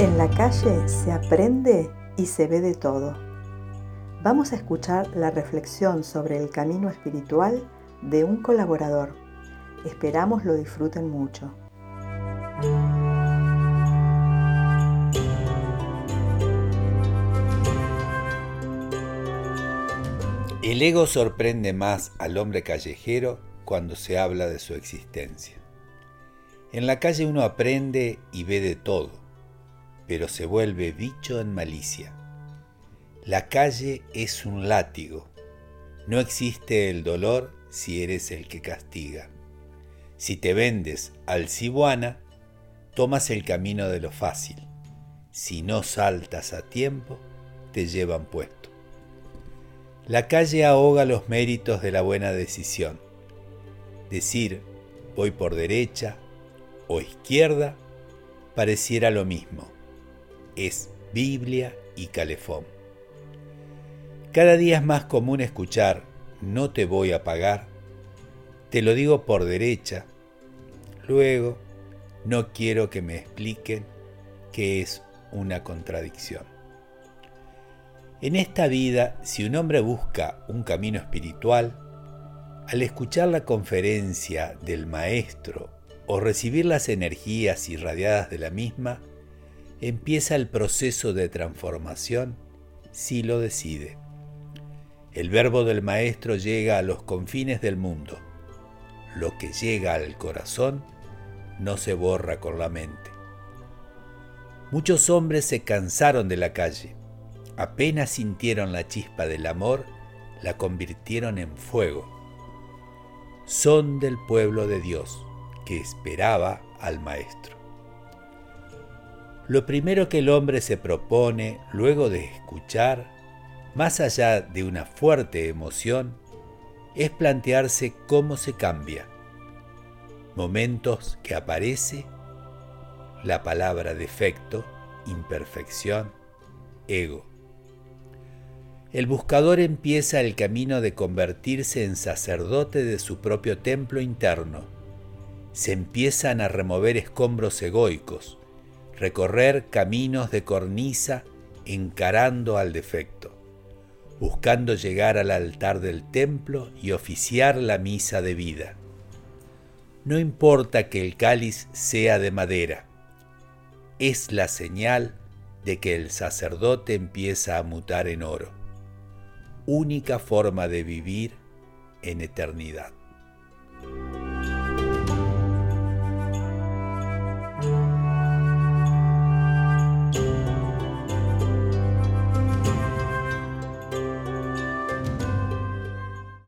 En la calle se aprende y se ve de todo. Vamos a escuchar la reflexión sobre el camino espiritual de un colaborador. Esperamos lo disfruten mucho. El ego sorprende más al hombre callejero cuando se habla de su existencia. En la calle uno aprende y ve de todo pero se vuelve bicho en malicia. La calle es un látigo. No existe el dolor si eres el que castiga. Si te vendes al cibuana, tomas el camino de lo fácil. Si no saltas a tiempo, te llevan puesto. La calle ahoga los méritos de la buena decisión. Decir voy por derecha o izquierda pareciera lo mismo es Biblia y calefón. Cada día es más común escuchar, no te voy a pagar, te lo digo por derecha, luego no quiero que me expliquen que es una contradicción. En esta vida, si un hombre busca un camino espiritual, al escuchar la conferencia del maestro o recibir las energías irradiadas de la misma, empieza el proceso de transformación si lo decide. El verbo del Maestro llega a los confines del mundo. Lo que llega al corazón no se borra con la mente. Muchos hombres se cansaron de la calle. Apenas sintieron la chispa del amor, la convirtieron en fuego. Son del pueblo de Dios que esperaba al Maestro. Lo primero que el hombre se propone luego de escuchar, más allá de una fuerte emoción, es plantearse cómo se cambia. Momentos que aparece la palabra defecto, imperfección, ego. El buscador empieza el camino de convertirse en sacerdote de su propio templo interno. Se empiezan a remover escombros egoicos, recorrer caminos de cornisa encarando al defecto, buscando llegar al altar del templo y oficiar la misa de vida. No importa que el cáliz sea de madera, es la señal de que el sacerdote empieza a mutar en oro, única forma de vivir en eternidad.